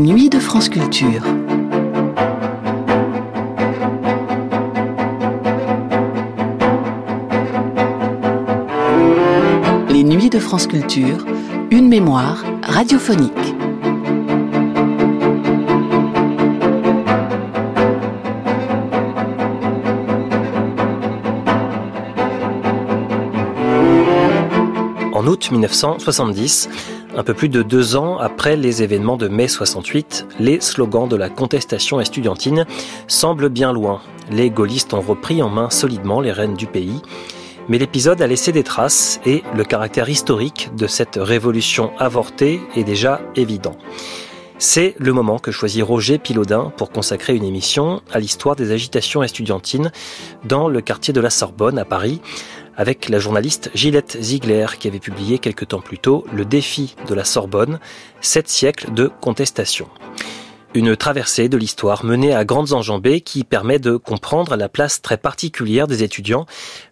nuits de France Culture. Les nuits de France Culture, une mémoire radiophonique. En août 1970, un peu plus de deux ans après les événements de mai 68, les slogans de la contestation estudiantine semblent bien loin. Les gaullistes ont repris en main solidement les rênes du pays. Mais l'épisode a laissé des traces et le caractère historique de cette révolution avortée est déjà évident. C'est le moment que choisit Roger Pilaudin pour consacrer une émission à l'histoire des agitations estudiantines dans le quartier de la Sorbonne à Paris, avec la journaliste Gillette Ziegler qui avait publié quelque temps plus tôt Le défi de la Sorbonne, sept siècles de contestation. Une traversée de l'histoire menée à grandes enjambées qui permet de comprendre la place très particulière des étudiants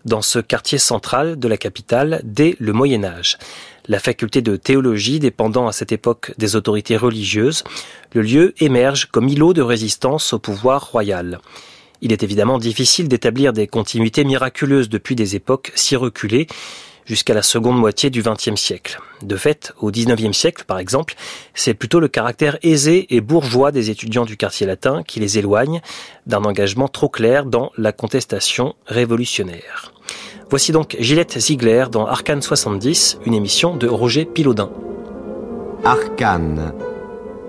dans ce quartier central de la capitale dès le Moyen Âge. La faculté de théologie dépendant à cette époque des autorités religieuses, le lieu émerge comme îlot de résistance au pouvoir royal. Il est évidemment difficile d'établir des continuités miraculeuses depuis des époques si reculées, jusqu'à la seconde moitié du XXe siècle. De fait, au XIXe siècle, par exemple, c'est plutôt le caractère aisé et bourgeois des étudiants du quartier latin qui les éloigne d'un engagement trop clair dans la contestation révolutionnaire. Voici donc Gillette Ziegler dans Arcane 70, une émission de Roger Pilaudin. Arcane,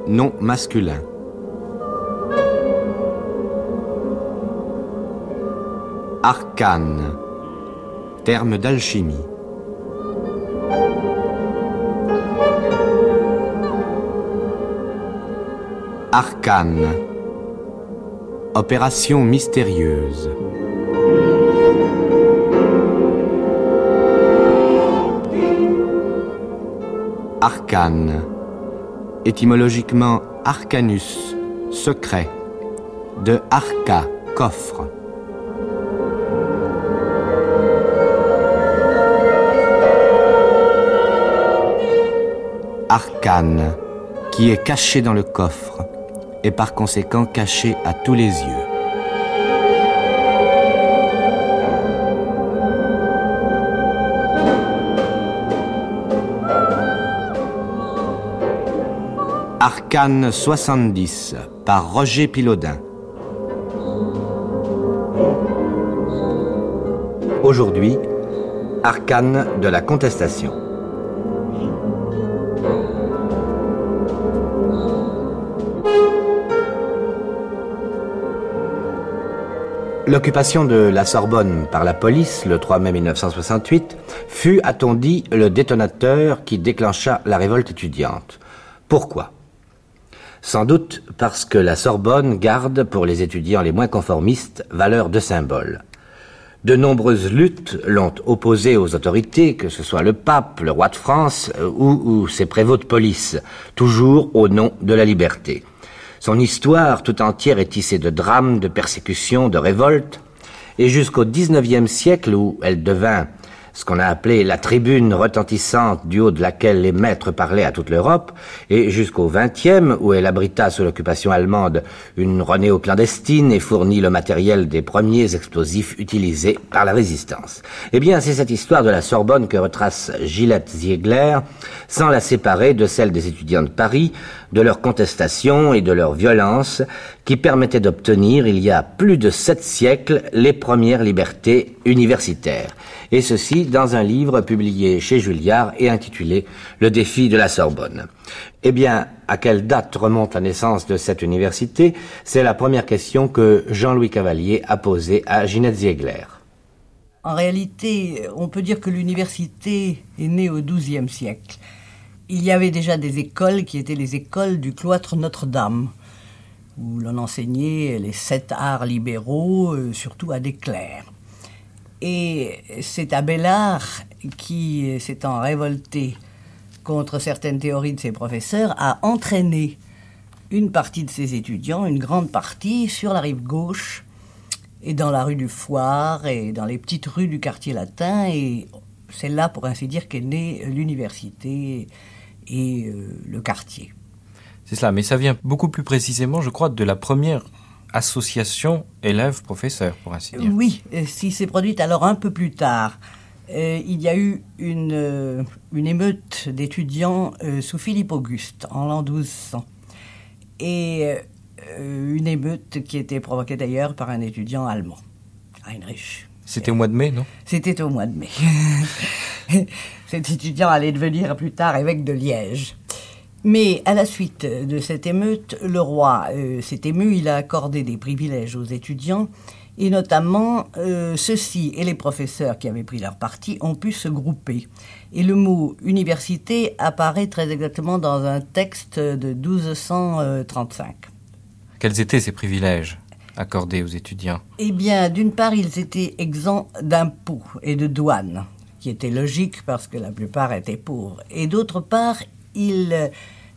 nom masculin. Arcane, terme d'alchimie. Arcane. Opération mystérieuse. Arcane. Étymologiquement arcanus, secret. De arca, coffre. Arcane, qui est caché dans le coffre et par conséquent caché à tous les yeux. Arcane 70 par Roger Pilaudin. Aujourd'hui, Arcane de la contestation. L'occupation de la Sorbonne par la police le 3 mai 1968 fut, a-t-on dit, le détonateur qui déclencha la révolte étudiante. Pourquoi? Sans doute parce que la Sorbonne garde, pour les étudiants les moins conformistes, valeur de symbole. De nombreuses luttes l'ont opposé aux autorités, que ce soit le pape, le roi de France euh, ou, ou ses prévôts de police, toujours au nom de la liberté. Son histoire tout entière est tissée de drames, de persécutions, de révoltes, et jusqu'au XIXe siècle où elle devint ce qu'on a appelé la tribune retentissante du haut de laquelle les maîtres parlaient à toute l'Europe, et jusqu'au XXe, où elle abrita sous l'occupation allemande une renéo clandestine et fournit le matériel des premiers explosifs utilisés par la résistance. Eh bien, c'est cette histoire de la Sorbonne que retrace Gillette Ziegler, sans la séparer de celle des étudiants de Paris, de leur contestation et de leur violence, qui permettait d'obtenir, il y a plus de sept siècles, les premières libertés universitaires et ceci dans un livre publié chez Julliard et intitulé Le défi de la Sorbonne. Eh bien, à quelle date remonte la naissance de cette université? C'est la première question que Jean-Louis Cavalier a posée à Ginette Ziegler. En réalité, on peut dire que l'université est née au XIIe siècle. Il y avait déjà des écoles qui étaient les écoles du cloître Notre-Dame, où l'on enseignait les sept arts libéraux, euh, surtout à des clercs. Et c'est Abélard qui, s'étant révolté contre certaines théories de ses professeurs, a entraîné une partie de ses étudiants, une grande partie, sur la rive gauche et dans la rue du Foire et dans les petites rues du quartier latin. Et c'est là, pour ainsi dire, qu'est née l'université et euh, le quartier. C'est cela, mais ça vient beaucoup plus précisément, je crois, de la première association élève-professeur, pour ainsi dire. Oui, si c'est produite alors un peu plus tard. Euh, il y a eu une, euh, une émeute d'étudiants euh, sous Philippe Auguste en l'an 1200. Et une émeute qui était provoquée d'ailleurs par un étudiant allemand, Heinrich. C'était au mois de mai, non? C'était au mois de mai. Cet étudiant allait devenir plus tard évêque de Liège. Mais à la suite de cette émeute, le roi s'est ému, il a accordé des privilèges aux étudiants et notamment, euh, ceux-ci et les professeurs qui avaient pris leur parti ont pu se grouper. Et le mot université apparaît très exactement dans un texte de 1235. Quels étaient ces privilèges accordés aux étudiants? Eh bien, d'une part, ils étaient exempts d'impôts et de douanes, qui était logique parce que la plupart étaient pauvres. Et d'autre part, ils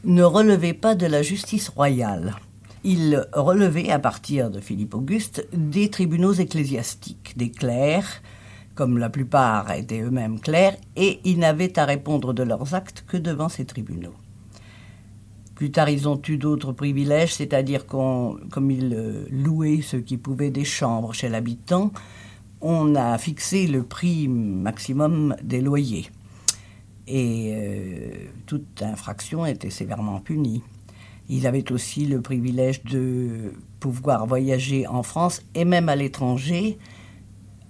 ne relevaient pas de la justice royale il relevait à partir de Philippe Auguste des tribunaux ecclésiastiques, des clercs, comme la plupart étaient eux-mêmes clercs, et ils n'avaient à répondre de leurs actes que devant ces tribunaux. Plus tard, ils ont eu d'autres privilèges, c'est-à-dire qu'on, comme ils louaient ceux qui pouvaient des chambres chez l'habitant, on a fixé le prix maximum des loyers. Et euh, toute infraction était sévèrement punie. Ils avaient aussi le privilège de pouvoir voyager en France et même à l'étranger.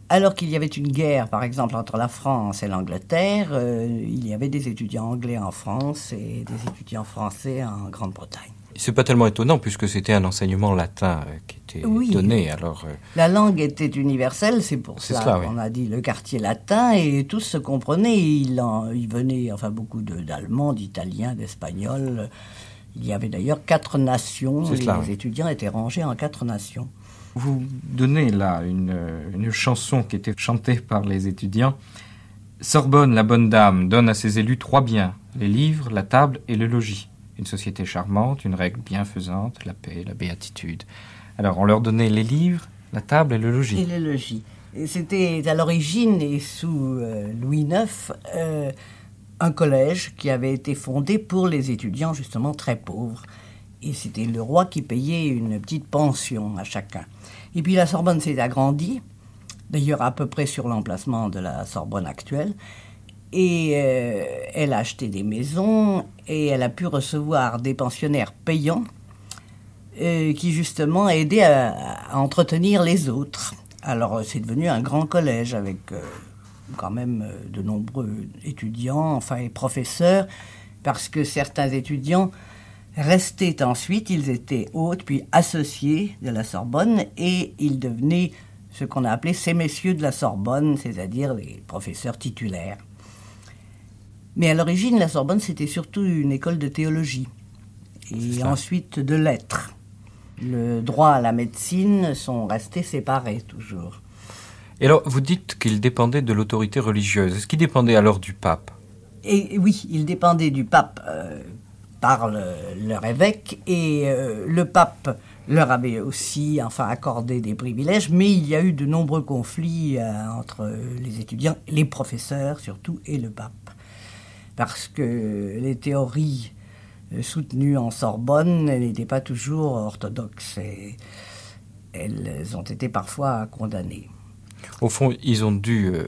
Alors qu'il y avait une guerre, par exemple, entre la France et l'Angleterre, euh, il y avait des étudiants anglais en France et des étudiants français en Grande-Bretagne. C'est pas tellement étonnant puisque c'était un enseignement latin euh, qui était donné. Alors euh, la langue était universelle, c'est pour ça qu'on a dit le quartier latin et tous se comprenaient. Il, en, il venait enfin beaucoup d'Allemands, d'Italiens, d'Espagnols. Il y avait d'ailleurs quatre nations. Les étudiants étaient rangés en quatre nations. Vous donnez là une, une, chanson qui était chantée par les étudiants. Sorbonne, la bonne dame, donne à ses élus trois biens les livres, la table et le logis. Une société charmante, une règle bienfaisante, la paix, la béatitude. Alors on leur donnait les livres, la table et le logis. Et le logis. C'était à l'origine, et sous euh, Louis IX, euh, un collège qui avait été fondé pour les étudiants justement très pauvres. Et c'était le roi qui payait une petite pension à chacun. Et puis la Sorbonne s'est agrandie, d'ailleurs à peu près sur l'emplacement de la Sorbonne actuelle. Et euh, elle a acheté des maisons et elle a pu recevoir des pensionnaires payants euh, qui justement aidaient à, entretenir les autres. Alors c'est devenu un grand collège avec euh, quand même euh, de nombreux étudiants, enfin et professeurs, parce que certains étudiants restaient ensuite, ils étaient hôtes puis associés de la Sorbonne et ils devenaient ce qu'on a appelé ces messieurs de la Sorbonne, c'est-à-dire les professeurs titulaires. Mais à l'origine, la Sorbonne, c'était surtout une école de théologie et ensuite de lettres. Le droit à la médecine sont restés séparés toujours. Et alors, vous dites qu'il dépendait de l'autorité religieuse. Est-ce qu'il dépendait alors du pape? Et, Oui, il dépendait du pape euh, par leur évêque, et euh, le pape leur avait aussi enfin accordé des privilèges, mais il y a eu de nombreux conflits euh, entre les étudiants, les professeurs surtout, et le pape. Parce que les théories soutenues en Sorbonne n'étaient pas toujours orthodoxes et elles ont été parfois condamnées. Au fond, ils ont dû euh,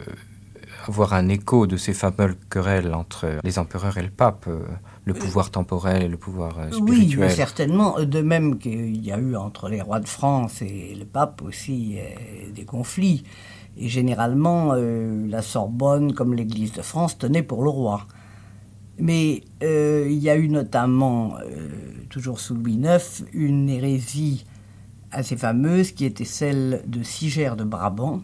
avoir un écho de ces fameuses querelles entre les empereurs et le pape, euh, le pouvoir temporel et le pouvoir euh, spirituel. Oui, certainement. De même qu'il y a eu entre les rois de France et le pape aussi des conflits. Et généralement, la Sorbonne, comme l'Église de France, tenait pour le roi. Mais il y a eu notamment, toujours sous Louis IX, une hérésie assez fameuse qui était celle de Sigère de Brabant,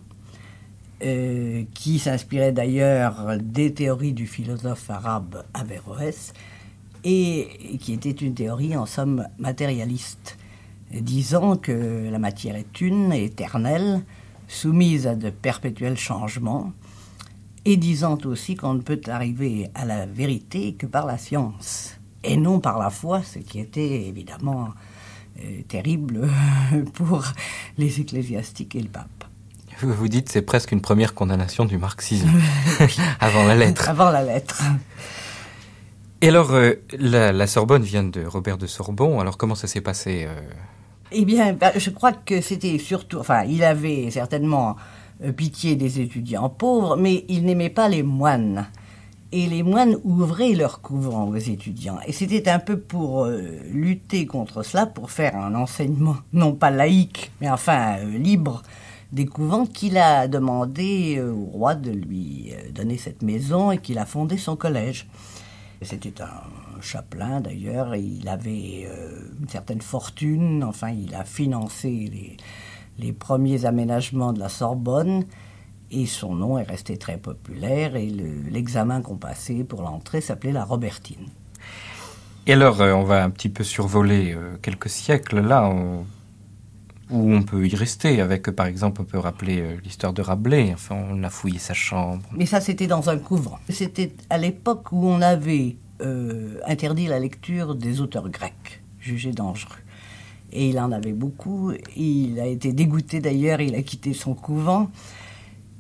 euh, qui s'inspirait d'ailleurs des théories du philosophe arabe Averroès, et qui était une théorie en somme matérialiste, disant que la matière est une, éternelle, soumise à de perpétuels changements, et disant aussi qu'on ne peut arriver à la vérité que par la science, et non par la foi, ce qui était évidemment euh, terrible pour les ecclésiastiques et le pape. Vous dites c'est presque une première condamnation du marxisme avant la lettre. Avant la lettre. Et alors, euh, la, Sorbonne vient de Robert de Sorbon. Alors, comment ça s'est passé euh? Eh bien, bah, je crois que c'était surtout. Enfin, il avait certainement pitié des étudiants pauvres, mais il n'aimait pas les moines. Et les moines ouvraient leur couvent aux étudiants. Et c'était un peu pour lutter contre cela, pour faire un enseignement, non pas laïque, mais enfin libre des couvents, qu'il a demandé au roi de lui donner cette maison et qu'il a fondé son collège. C'était un chapelain d'ailleurs, il avait euh, une certaine fortune, enfin il a financé les, premiers aménagements de la Sorbonne, et son nom est resté très populaire, et l'examen qu'on passait pour l'entrée s'appelait la Robertine. Et alors, euh, on va un petit peu survoler euh, quelques siècles là, où on peut y rester. Avec, par exemple, on peut rappeler l'histoire de Rabelais. Enfin, on a fouillé sa chambre. Mais ça, c'était dans un couvent. C'était à l'époque où on avait euh, interdit la lecture des auteurs grecs, jugés dangereux. Et il en avait beaucoup. Il a été dégoûté d'ailleurs, il a quitté son couvent.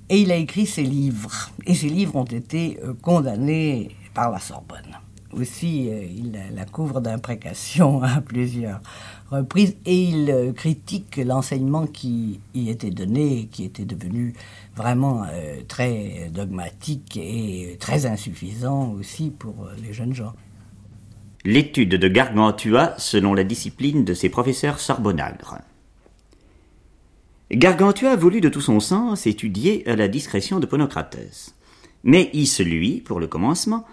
Et il a écrit ses livres. Et ses livres ont été euh, condamnés par la Sorbonne. Aussi, euh, il la couvre d'imprécations à plusieurs reprises et il euh, critique l'enseignement qui y était donné, qui était devenu vraiment très dogmatique et très insuffisant aussi pour les jeunes gens. L'étude de Gargantua selon la discipline de ses professeurs sorbonnagres. Gargantua voulut de tout son sens étudier à la discrétion de Ponocrates. Mais il se lui, pour le commencement,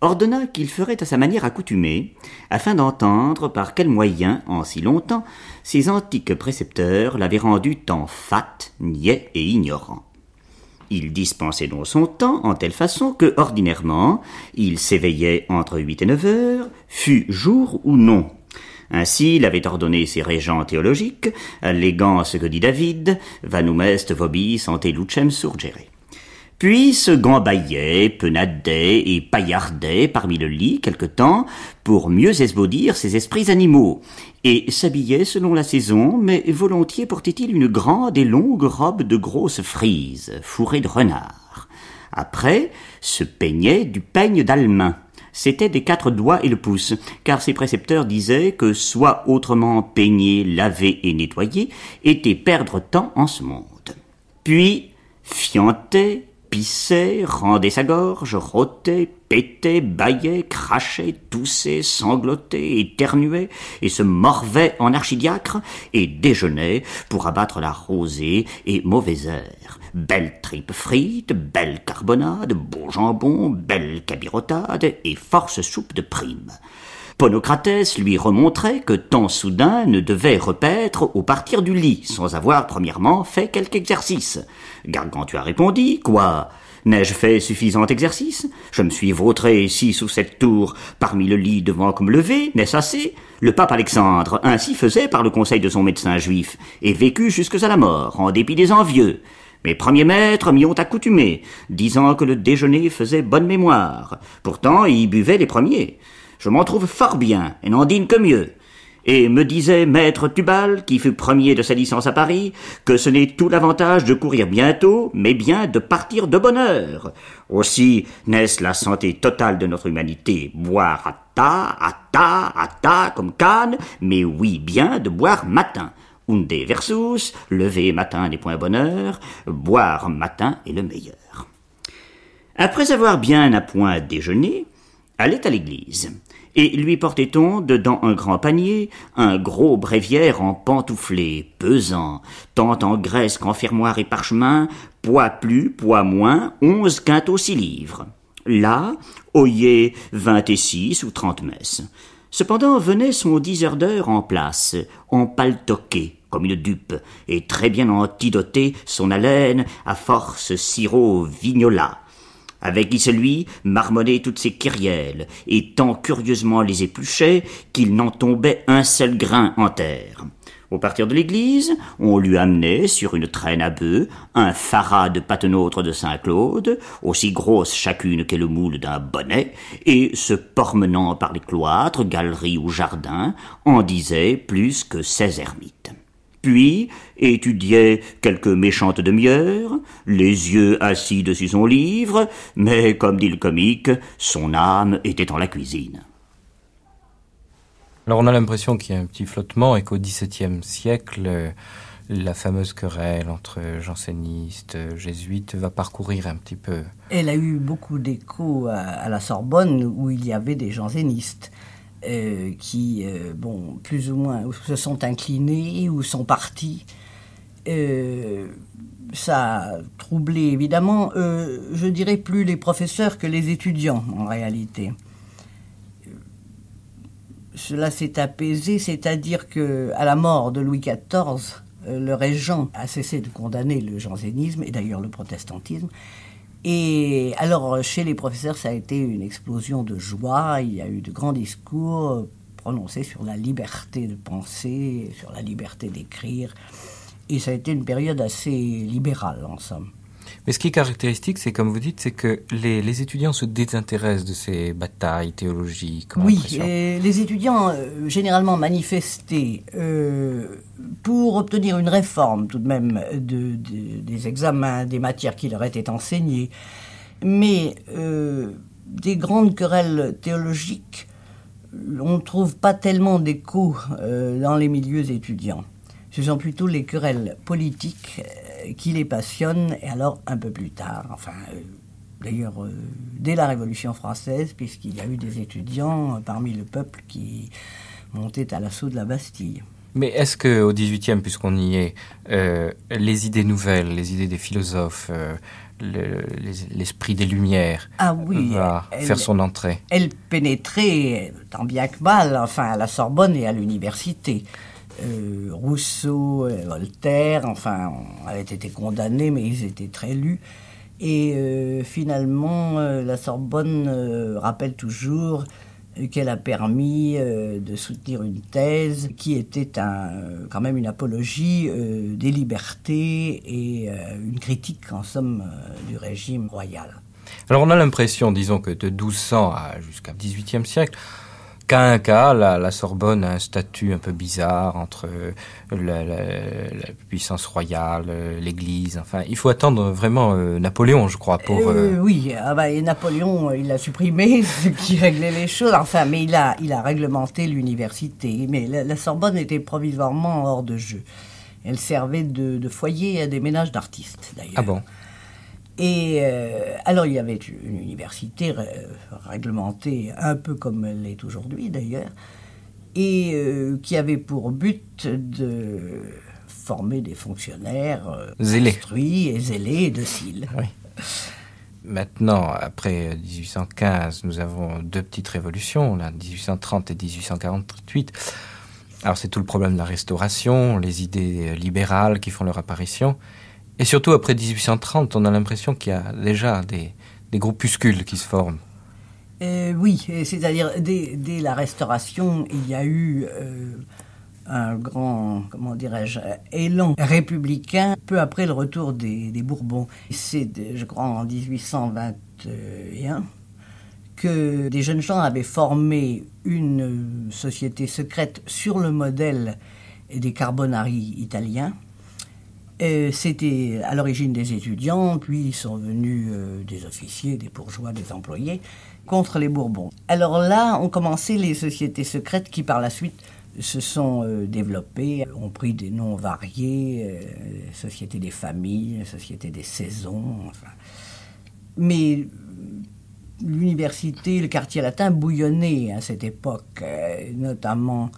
ordonna qu'il ferait à sa manière accoutumée, afin d'entendre par quels moyens, en si longtemps, ses antiques précepteurs l'avaient rendu tant fat, niais et ignorant. Il dispensait donc son temps en telle façon que, ordinairement, il s'éveillait entre huit et neuf heures, fût jour ou non. Ainsi, il avait ordonné ses régents théologiques, alléguant ce que dit David, vanum est vobis ante lucem surgere puis se gambaillait, penadait et paillardait parmi le lit quelque temps pour mieux esbaudir ses esprits animaux, et s'habillait selon la saison, mais volontiers portait-il une grande et longue robe de grosse frise, fourrée de renard. Après, se peignait du peigne d'almain. C'était des quatre doigts et le pouce, car ses précepteurs disaient que soit autrement peigner, laver et nettoyer était perdre temps en ce monde. Puis, fiantait, pissait, rendait sa gorge, rôtait, pétait, baillait, crachait, toussait, sanglotait, éternuait, et se morvait en archidiacre, et déjeunait pour abattre la rosée et mauvais air. Belle tripe frite, belle carbonade, beau jambon, belle cabirotade, et force soupe de prime. Ponocrates lui remontrait que tant soudain ne devait repaître au partir du lit, sans avoir premièrement fait quelque exercice. Gargantua répondit, quoi? N'ai-je fait suffisant exercice? Je me suis vautré ici sous cette tour, parmi le lit devant comme levé, n'est-ce assez? Le pape Alexandre ainsi faisait par le conseil de son médecin juif, et vécut jusque à la mort, en dépit des envieux. Mes premiers maîtres m'y ont accoutumé, disant que le déjeuner faisait bonne mémoire. Pourtant, y buvaient les premiers. Je m'en trouve fort bien, et n'en dîne que mieux. Et me disait maître Tubal, qui fut premier de sa licence à Paris, que ce n'est tout l'avantage de courir bientôt, mais bien de partir de bonne heure. Aussi n'est-ce la santé totale de notre humanité, boire à ta, à ta, à ta, comme canne, mais oui bien de boire matin. Unde versus, lever matin n'est point bonheur, boire matin est le meilleur. Après avoir bien à point déjeuné, allait à l'église et lui portait-on dedans un grand panier, un gros bréviaire en pantouflé, pesant, tant en graisse qu'en fermoir et parchemin, poids plus, poids moins, onze quintaux six livres. Là, oyez vingt et six ou trente messes. Cependant venait son dix heures d'heure en place, en paltoqué, comme une dupe, et très bien antidoté son haleine à force sirop vignola avec qui celui marmonnait toutes ses kyrielles, et tant curieusement les épluchait qu'il n'en tombait un seul grain en terre. Au partir de l'église, on lui amenait sur une traîne à bœufs un farat de patenôtre de Saint-Claude, aussi grosse chacune qu'est le moule d'un bonnet, et se promenant par les cloîtres, galeries ou jardins, en disait plus que seize ermites. Puis étudiait quelques méchantes demi-heures, les yeux assis dessus son livre, mais comme dit le comique, son âme était en la cuisine. Alors on a l'impression qu'il y a un petit flottement et qu'au XVIIe siècle, la fameuse querelle entre jansénistes, jésuites va parcourir un petit peu. Elle a eu beaucoup d'écho à, la Sorbonne où il y avait des jansénistes. Euh, qui, euh, bon, plus ou moins, se sont inclinés ou sont partis. Euh, ça a troublé évidemment, je dirais plus les professeurs que les étudiants en réalité. Cela s'est apaisé, c'est-à-dire que à la mort de Louis XIV, le régent a cessé de condamner le jansénisme et d'ailleurs le protestantisme et alors, chez les professeurs, ça a été une explosion de joie. Il y a eu de grands discours prononcés sur la liberté de penser, sur la liberté d'écrire. Et ça a été une période assez libérale, en somme. Mais ce qui est caractéristique, c'est comme vous dites, c'est que les, étudiants se désintéressent de ces batailles théologiques. Oui, les étudiants euh, généralement manifestaient euh, pour obtenir une réforme tout de même de, des examens, des matières qui leur étaient enseignées. Mais euh, des grandes querelles théologiques, on ne trouve pas tellement d'écho dans les milieux étudiants. Ce sont plutôt les querelles politiques qui les passionne, et alors un peu plus tard, enfin, euh, d'ailleurs, euh, dès la Révolution française, puisqu'il y a eu des étudiants euh, parmi le peuple qui montaient à l'assaut de la Bastille. Mais est-ce qu'au XVIIIe, puisqu'on y est, les idées nouvelles, les idées des philosophes, l'esprit des Lumières ah oui, va faire son entrée? Elle pénétrait tant bien que mal, enfin, à la Sorbonne et à l'université. Euh, Rousseau, Voltaire, enfin, avaient été condamnés, mais ils étaient très lus. Et euh, finalement, euh, la Sorbonne rappelle toujours qu'elle a permis de soutenir une thèse qui était un, quand même une apologie des libertés et une critique, en somme, du régime royal. Alors on a l'impression, disons que de 1200 à jusqu'à 18e siècle, Qu'à un cas, la, Sorbonne a un statut un peu bizarre entre la, puissance royale, l'Église. Enfin, il faut attendre vraiment euh, Napoléon, je crois, pour. Euh, euh, oui, ah bah, Napoléon, il a supprimé ce qui réglait les choses. Enfin, mais il a, il a réglementé l'université. Mais la, Sorbonne était provisoirement hors de jeu. Elle servait de, de foyer à des ménages d'artistes, d'ailleurs. Ah bon? Et euh, alors il y avait une université réglementée un peu comme elle est aujourd'hui d'ailleurs, et euh, qui avait pour but de former des fonctionnaires euh, instruits et zélés et dociles. Oui. Maintenant, après 1815, nous avons deux petites révolutions, là, 1830 et 1848. Alors c'est tout le problème de la restauration, les idées libérales qui font leur apparition. Et surtout après 1830, on a l'impression qu'il y a déjà des, groupuscules qui se forment. Euh, oui, c'est-à-dire dès, la Restauration, il y a eu euh, un grand, comment dirais-je, élan républicain peu après le retour des, des Bourbons. C'est, je crois, en 1821 que des jeunes gens avaient formé une société secrète sur le modèle des Carbonari italiens c'était à l'origine des étudiants, puis sont venus euh, des officiers, des bourgeois, des employés, contre les Bourbons. Alors là, ont commencé les sociétés secrètes qui par la suite se sont euh, développées, ont pris des noms variés, euh, Société des familles, Société des saisons. Mais l'université, le quartier latin bouillonnait à cette époque, notamment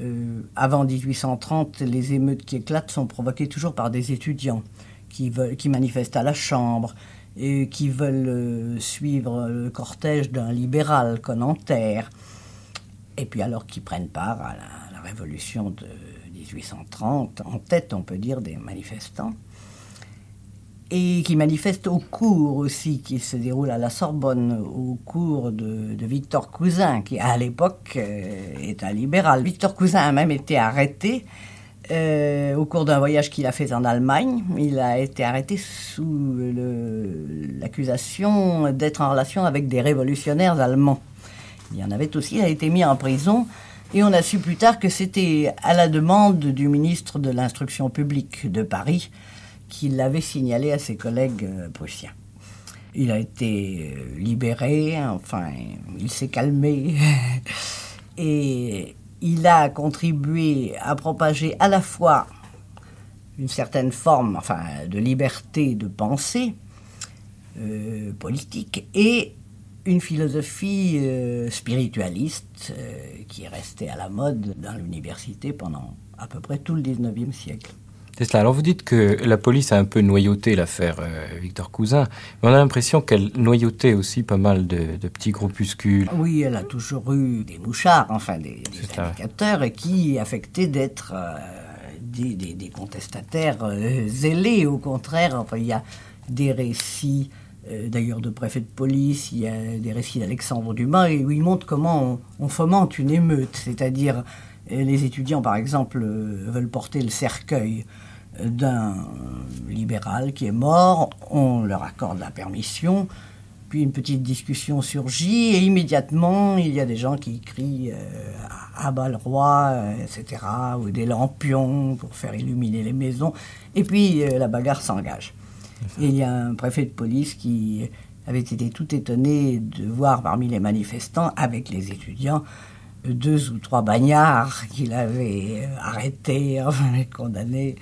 euh, avant 1830, les émeutes qui éclatent sont provoquées toujours par des étudiants qui, veulent, manifestent à la Chambre et qui veulent euh, suivre le cortège d'un libéral conantaire. Et puis alors qui prennent part à la révolution de 1830, en tête, on peut dire, des manifestants et qui manifeste au cours aussi, qui se déroule à la Sorbonne, au cours de, Victor Cousin, qui à l'époque euh, est un libéral. Victor Cousin a même été arrêté euh, au cours d'un voyage qu'il a fait en Allemagne. Il a été arrêté sous l'accusation d'être en relation avec des révolutionnaires allemands. Il y en avait aussi, il a été mis en prison Et on a su plus tard que c'était à la demande du ministre de l'Instruction publique de Paris qu'il l'avait signalé à ses collègues euh, prussiens. Il a été euh, libéré, enfin, il s'est calmé. Et il a contribué à propager à la fois une certaine forme enfin, de liberté de pensée euh, politique et une philosophie spiritualiste qui est restée à la mode dans l'université pendant à peu près tout le 19e siècle. C'est cela. Alors vous dites que la police a un peu noyauté l'affaire euh, Victor Cousin, mais on a l'impression qu'elle noyautait aussi pas mal de, de, petits groupuscules. Oui, elle a toujours eu des mouchards, enfin des, des indicateurs, et qui affectaient d'être euh, des, des, des, contestataires euh, zélés. Au contraire, enfin, il y a des récits d'ailleurs de préfet de police, il y a des récits d'Alexandre Dumas, où il montre comment on, on fomente une émeute, c'est-à-dire les étudiants, par exemple, veulent porter le cercueil d'un libéral qui est mort, on leur accorde la permission, puis une petite discussion surgit, et immédiatement, il y a des gens qui crient euh, à bas le roi, euh, etc., ou des lampions pour faire illuminer les maisons, et puis euh, la bagarre s'engage. Et il y a un préfet de police qui avait été tout étonné de voir parmi les manifestants, avec les étudiants, deux ou trois bagnards qu'il avait arrêtés, enfin condamnés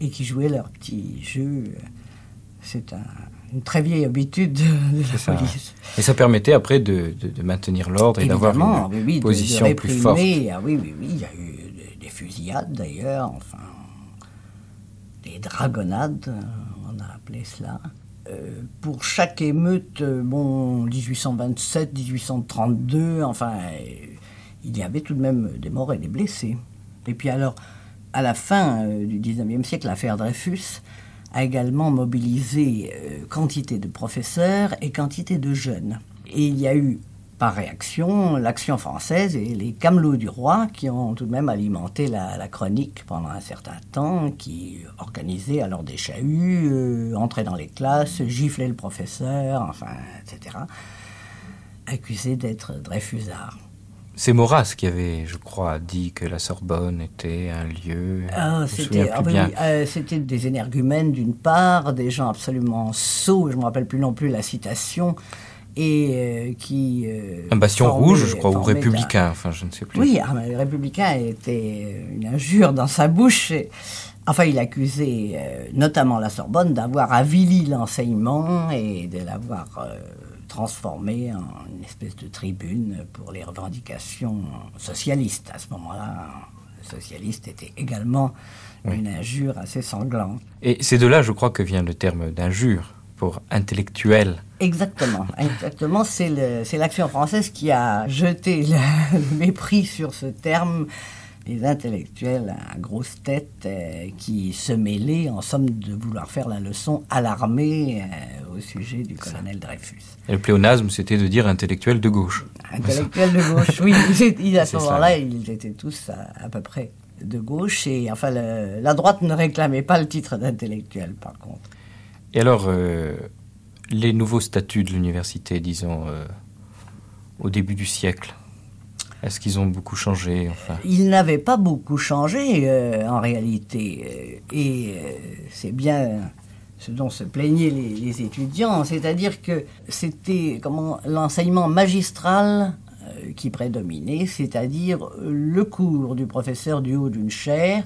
et qui jouaient leur petit jeu. C'est un, une très vieille habitude de, la ça. police. Et ça permettait après de, de, de maintenir l'ordre et d'avoir une oui, oui, position de, plus forte. Ah, oui, oui, oui, il y a eu des, des fusillades d'ailleurs, enfin, des dragonnades, on a appelé cela. Euh, pour chaque émeute, bon, 1827, 1832, enfin, il y avait tout de même des morts et des blessés. Et puis alors, à la fin euh, du 19e siècle, l'affaire Dreyfus a également mobilisé euh, quantité de professeurs et quantité de jeunes. Et il y a eu, par réaction, l'action française et les camelots du roi qui ont tout de même alimenté la, chronique pendant un certain temps, qui organisaient alors des chahuts, euh, entraient dans les classes, giflaient le professeur, enfin, etc., accusés d'être Dreyfusards. C'est Maurras qui avait, je crois, dit que la Sorbonne était un lieu. Ah, C'était ah, oui, euh, des énergumènes d'une part, des gens absolument sots, je ne me rappelle plus non plus la citation, et euh, qui. Euh, un bastion formait, rouge, je crois, ou républicain, enfin, je ne sais plus. Oui, ah, le républicain était une injure dans sa bouche. Et, enfin, il accusait notamment la Sorbonne d'avoir avili l'enseignement et de l'avoir transformé en une espèce de tribune pour les revendications socialistes. À ce moment-là, socialiste était également oui. une injure assez sanglante. Et c'est de là, je crois, que vient le terme d'injure pour intellectuel. Exactement, exactement. C'est l'action française qui a jeté le, le mépris sur ce terme les intellectuels à grosse tête euh, qui se mêlaient, en somme, de vouloir faire la leçon à l'armée euh, au sujet du colonel Dreyfus. Et le pléonasme, c'était de dire intellectuel de gauche. Intellectuel de gauche, oui. Ils, à ce moment-là, ils étaient tous à, à, peu près de gauche. Et enfin, le, la droite ne réclamait pas le titre d'intellectuel, par contre. Et alors, euh, les nouveaux statuts de l'université, disons, au début du siècle est-ce qu'ils ont beaucoup changé Ils n'avaient pas beaucoup changé euh, en réalité. Et euh, c'est bien ce dont se plaignaient les, étudiants, c'est-à-dire que c'était comment l'enseignement magistral euh, qui prédominait, c'est-à-dire le cours du professeur du haut d'une chaire,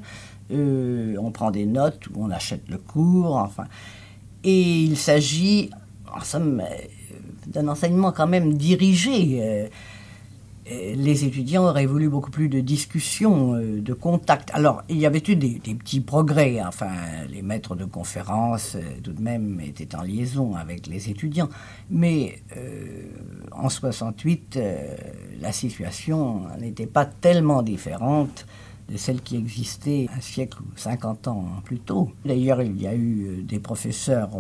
euh, on prend des notes on achète le cours, enfin. Et il s'agit, en somme, d'un enseignement quand même dirigé. Euh, les étudiants auraient voulu beaucoup plus de discussions, euh, de contacts. Alors, il y avait eu des, petits progrès. Enfin, les maîtres de conférences, euh, tout de même, étaient en liaison avec les étudiants. Mais en 68, euh, la situation n'était pas tellement différente de celle qui existait un siècle ou 50 ans plus tôt. D'ailleurs, il y a eu des professeurs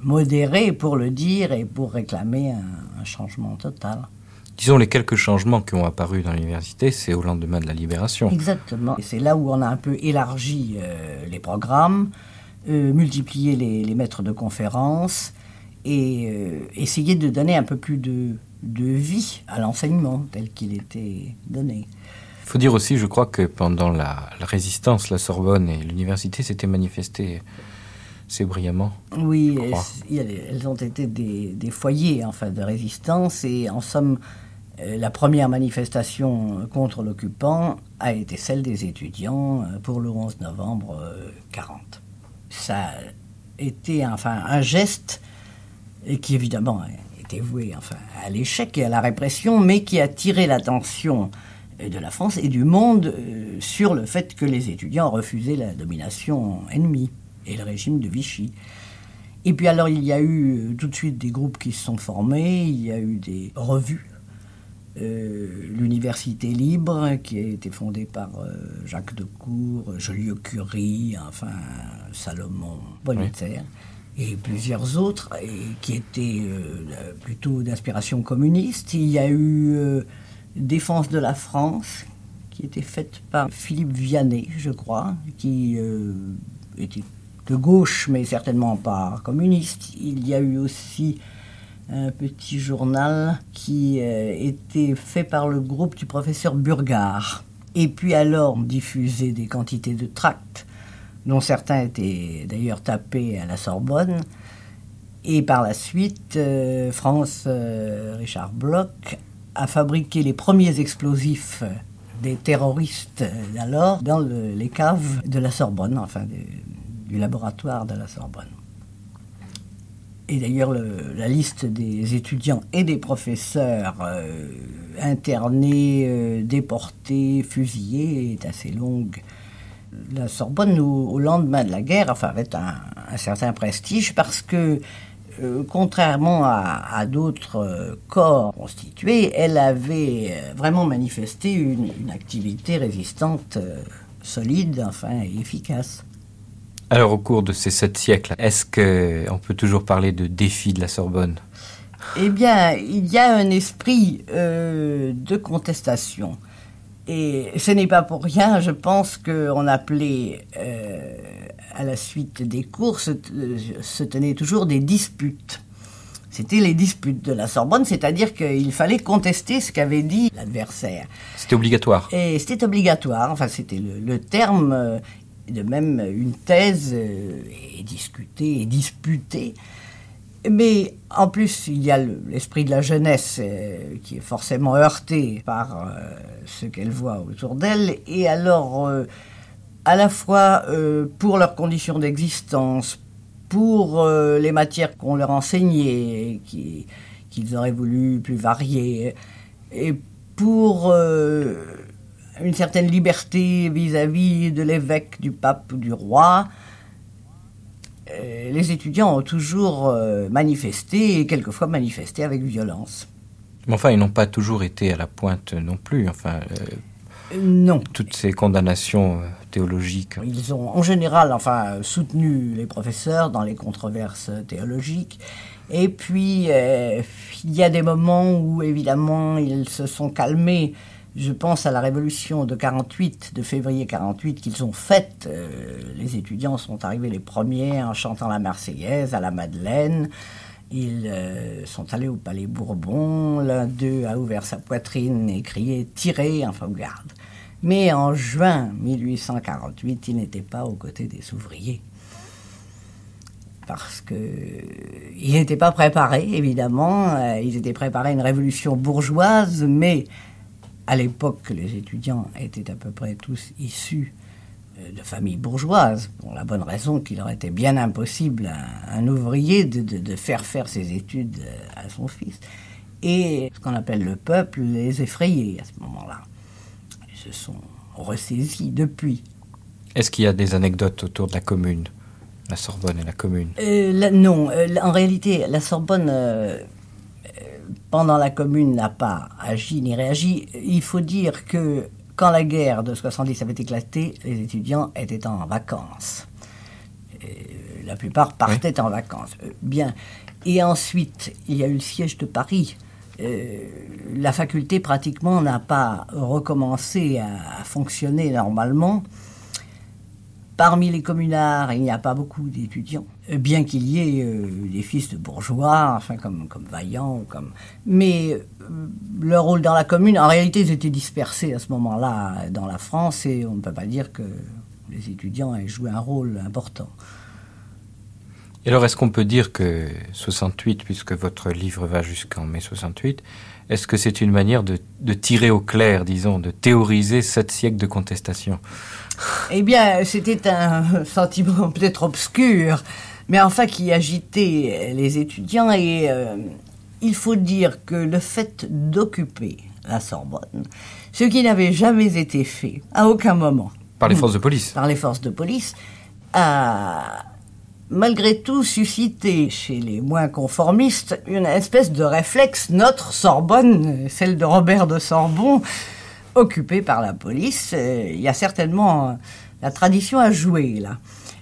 modérés, pour le dire, et pour réclamer un changement total. Disons les quelques changements qui ont apparu dans l'université, c'est au lendemain de la libération. Exactement. Et c'est là où on a un peu élargi euh, les programmes, euh, multiplié les, les, maîtres de conférences et euh, essayé de donner un peu plus de de vie à l'enseignement tel qu'il était donné. Il faut dire aussi, je crois, que pendant la, résistance, la Sorbonne et l'université s'étaient manifestées assez brillamment. Oui, elles ont été des, foyers enfin, de résistance et en somme, la première manifestation contre l'occupant a été celle des étudiants euh, pour le 11 novembre 40. Euh, Ça a été enfin, un geste qui évidemment était voué enfin, à l'échec et à la répression, mais qui a tiré l'attention de la France et du monde euh, sur le fait que les étudiants refusaient la domination ennemie et le régime de Vichy. Et puis alors il y a eu euh, tout de suite des groupes qui se sont formés, il y a eu des revues. Euh, L'Université libre, qui a été fondée par Jacques Decour, Joliot-Curie, enfin Salomon Bonneter, et plusieurs autres, et qui étaient plutôt d'inspiration communiste. Il y a eu Défense de la France, qui était faite par Philippe Vianney, je crois, qui euh, était de gauche, mais certainement pas communiste. Il y a eu aussi un petit journal qui euh, était fait par le groupe du professeur Burgard. Et puis alors diffusé des quantités de tracts, dont certains étaient d'ailleurs tapés à la Sorbonne. Et par la suite, euh, France Richard Bloch a fabriqué les premiers explosifs des terroristes d'alors dans les caves de la Sorbonne, enfin du laboratoire de la Sorbonne. Et d'ailleurs, la liste des étudiants et des professeurs euh, internés, euh, déportés, fusillés est assez longue. La Sorbonne, au, lendemain de la guerre, enfin, avait un, certain prestige parce que euh, contrairement à, d'autres corps constitués, elle avait vraiment manifesté une, activité résistante solide, enfin efficace. Alors, au cours de ces sept siècles, est-ce qu'on peut toujours parler de défi de la Sorbonne? Eh bien, il y a un esprit de contestation. Et ce n'est pas pour rien, je pense qu'on appelait à la suite des cours, se, tenaient toujours des disputes. C'était les disputes de la Sorbonne, c'est-à-dire qu'il fallait contester ce qu'avait dit l'adversaire. C'était obligatoire? Et c'était obligatoire, enfin c'était le, terme, euh, de même une thèse euh, est discutée et disputée. Mais en plus, il y a l'esprit de la jeunesse euh, qui est forcément heurté par ce qu'elle voit autour d'elle. Et alors, à la fois euh, pour leurs conditions d'existence, pour euh, les matières qu'on leur enseignait, qu'ils auraient voulu plus variées, et pour euh, une certaine liberté vis-à-vis de l'évêque, du pape ou du roi. les étudiants ont toujours manifesté, et quelquefois manifesté avec violence. Mais enfin, ils n'ont pas toujours été à la pointe non plus. Enfin, non. Toutes ces condamnations euh, théologiques. Ils ont en général enfin, soutenu les professeurs dans les controverses théologiques. Et puis, euh, il y a des moments où, évidemment, ils se sont calmés. Je pense à la révolution de 48, de février 48 qu'ils ont faite. Euh, les étudiants sont arrivés les premiers en chantant la Marseillaise à la Madeleine. Ils sont allés au Palais Bourbon. L'un d'eux a ouvert sa poitrine et crié Tirez, enfin garde. Mais en juin 1848, il n'était pas aux côtés des ouvriers. Parce qu'ils n'étaient pas préparés, évidemment. Euh, ils étaient préparés à une révolution bourgeoise, mais à l'époque, les étudiants étaient à peu près tous issus euh, de familles bourgeoises, pour la bonne raison qu'il aurait été bien impossible à un ouvrier de, de, faire faire ses études euh, à son fils. Et ce qu'on appelle le peuple les effrayait à ce moment-là se sont ressaisis depuis. Est-ce qu'il y a des anecdotes autour de la commune? La Sorbonne et la commune? Euh, Non, euh, en réalité, la Sorbonne, euh, pendant la commune, n'a pas agi ni réagi. Il faut dire que quand la guerre de 70 avait éclaté, les étudiants étaient en vacances. la plupart partaient en vacances. bien. Et ensuite, il y a eu le siège de Paris euh, la faculté pratiquement n'a pas recommencé à, fonctionner normalement. Parmi les communards, il n'y a pas beaucoup d'étudiants. Bien qu'il y ait euh, des fils de bourgeois, enfin comme, comme Vaillant, comme... mais euh, leur rôle dans la commune, en réalité, ils étaient dispersés à ce moment-là dans la France et on ne peut pas dire que les étudiants aient joué un rôle important. Et alors, est-ce qu'on peut dire que 68, puisque votre livre va jusqu'en mai 68, est-ce que c'est une manière de, de, tirer au clair, disons, de théoriser sept siècles de contestation? Eh bien, c'était un sentiment peut-être obscur, mais enfin qui agitait les étudiants. Et euh, il faut dire que le fait d'occuper la Sorbonne, ce qui n'avait jamais été fait à aucun moment. Par les forces de police Par les forces de police, a malgré tout suscité chez les moins conformistes une espèce de réflexe, notre Sorbonne, celle de Robert de Sorbon, occupée par la police. Il y a certainement la tradition à jouer là.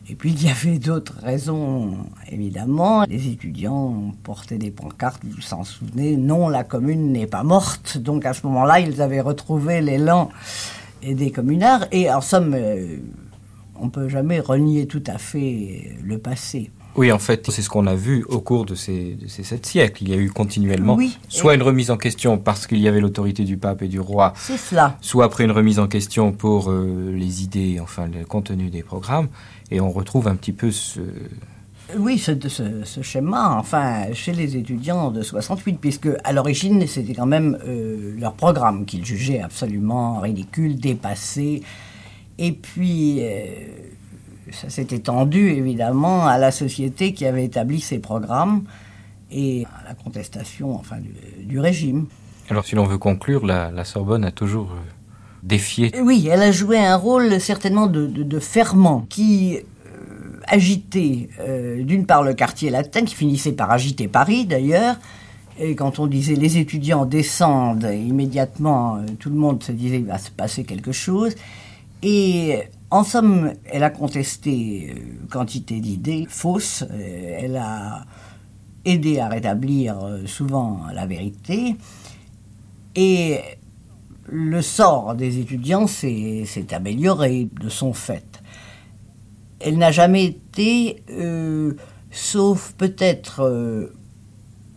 Et puis il y avait d'autres raisons, évidemment. Les étudiants portaient des pancartes, vous vous en souvenez, non, la commune n'est pas morte. Donc à ce moment-là, ils avaient retrouvé l'élan des communards. Et en somme, on ne peut jamais renier tout à fait le passé. Oui, en fait, c'est ce qu'on a vu au cours de ces, de ces sept siècles. Il y a eu continuellement oui, soit une remise en question parce qu'il y avait l'autorité du pape et du roi, cela. soit après une remise en question pour euh, les idées, enfin le contenu des programmes, et on retrouve un petit peu ce... Oui, ce, ce, ce schéma, enfin, chez les étudiants de 68, puisque à l'origine, c'était quand même euh, leur programme qu'ils jugeaient absolument ridicule, dépassé, et puis... Euh, ça s'est étendu évidemment à la société qui avait établi ces programmes et à la contestation enfin, du, du régime. Alors si l'on veut conclure, la, la, Sorbonne a toujours euh, défié. Oui, elle a joué un rôle certainement de, ferment qui euh, agitait euh, d'une part le quartier latin, qui finissait par agiter Paris d'ailleurs. Et quand on disait les étudiants descendent, immédiatement tout le monde se disait il va se passer quelque chose. Et en somme, elle a contesté euh, quantité d'idées fausses, euh, elle a aidé à rétablir euh, souvent la vérité, et le sort des étudiants s'est amélioré de son fait. Elle n'a jamais été, euh, sauf peut-être euh,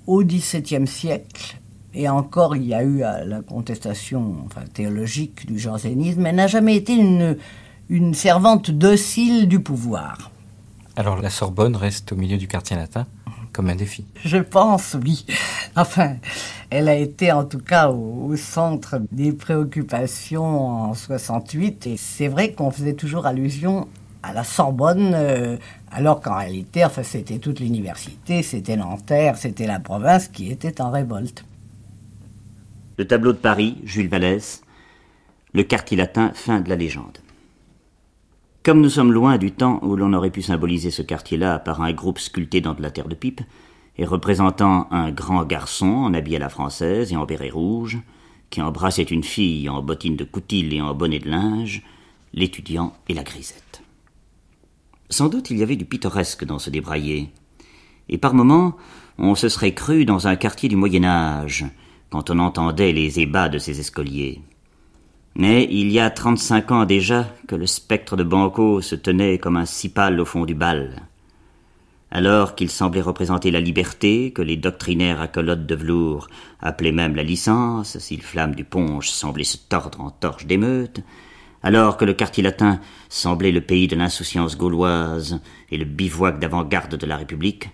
au XVIIe siècle, et encore il y a eu la contestation enfin, théologique du jansénisme, elle n'a jamais été une une servante docile du pouvoir. Alors la Sorbonne reste au milieu du quartier latin comme un défi. Je pense, oui. Enfin, elle a été en tout cas au, centre des préoccupations en 68 et c'est vrai qu'on faisait toujours allusion à la Sorbonne, euh, alors qu'en réalité, c'était toute l'université, c'était Nanterre, c'était la province qui était en révolte. Le tableau de Paris, Jules Vallès, le quartier latin, fin de la légende. Comme nous sommes loin du temps où l'on aurait pu symboliser ce quartier-là par un groupe sculpté dans de la terre de pipe, et représentant un grand garçon en habit à la française et en béret rouge, qui embrassait une fille en bottines de coutil et en bonnet de linge, l'étudiant et la grisette. Sans doute il y avait du pittoresque dans ce débraillé, et par moments on se serait cru dans un quartier du Moyen Âge, quand on entendait les ébats de ces escaliers. Mais il y a trente-cinq ans déjà que le spectre de Banco se tenait comme un cipale au fond du bal. Alors qu'il semblait représenter la liberté, que les doctrinaires à colotte de velours appelaient même la licence, si le flamme du ponge semblait se tordre en torche d'émeute, alors que le quartier latin semblait le pays de l'insouciance gauloise et le bivouac d'avant-garde de la République,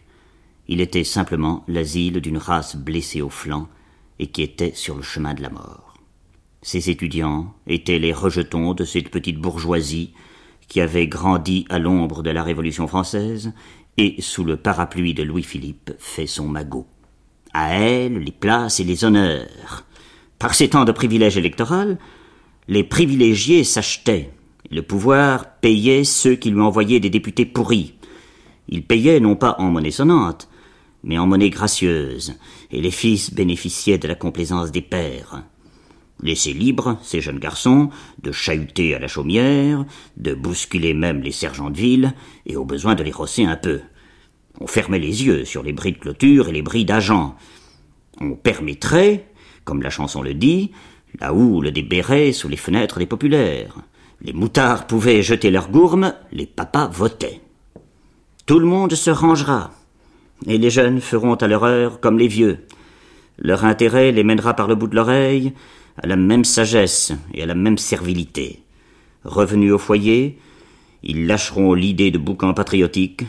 il était simplement l'asile d'une race blessée au flanc et qui était sur le chemin de la mort. Ces étudiants étaient les rejetons de cette petite bourgeoisie qui avait grandi à l'ombre de la Révolution française et, sous le parapluie de Louis-Philippe, fait son magot. À elle, les places et les honneurs. Par ces temps de privilèges électoral, les privilégiés s'achetaient. Le pouvoir payait ceux qui lui envoyaient des députés pourris. Il payait non pas en monnaie sonnante, mais en monnaie gracieuse, et les fils bénéficiaient de la complaisance des pères. Laissés libres, ces jeunes garçons, de chahuter à la chaumière, de bousculer même les sergents de ville, et au besoin de les rosser un peu. On fermait les yeux sur les bris de clôture et les bris d'agents. On permettrait, comme la chanson le dit, la houle des bérets sous les fenêtres des populaires. Les moutards pouvaient jeter leurs gourmes, les papas votaient. Tout le monde se rangera, et les jeunes feront à leur heure comme les vieux. Leur intérêt les mènera par le bout de l'oreille à la même sagesse et à la même servilité. Revenus au foyer, ils lâcheront l'idée de boucan patriotique,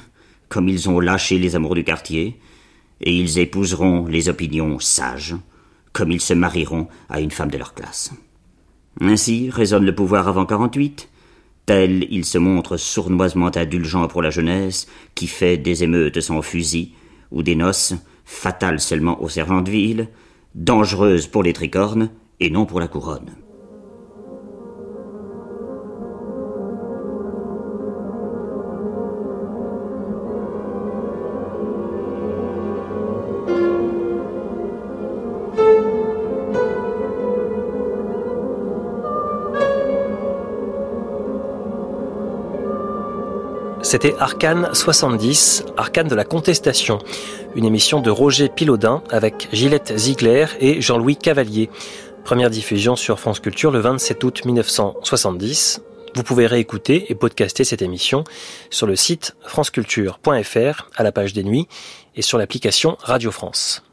comme ils ont lâché les amours du quartier, et ils épouseront les opinions sages, comme ils se marieront à une femme de leur classe. Ainsi résonne le pouvoir avant 48, tel il se montre sournoisement indulgent pour la jeunesse, qui fait des émeutes sans fusil, ou des noces, fatales seulement aux servants de ville, dangereuses pour les tricornes, et non pour la couronne. C'était Arcane 70, Arcane de la contestation, une émission de Roger Pilaudin avec Gillette Ziegler et Jean-Louis Cavalier. Première diffusion sur France Culture le 27 août 1970. Vous pouvez réécouter et podcaster cette émission sur le site franceculture.fr à la page des nuits et sur l'application Radio France.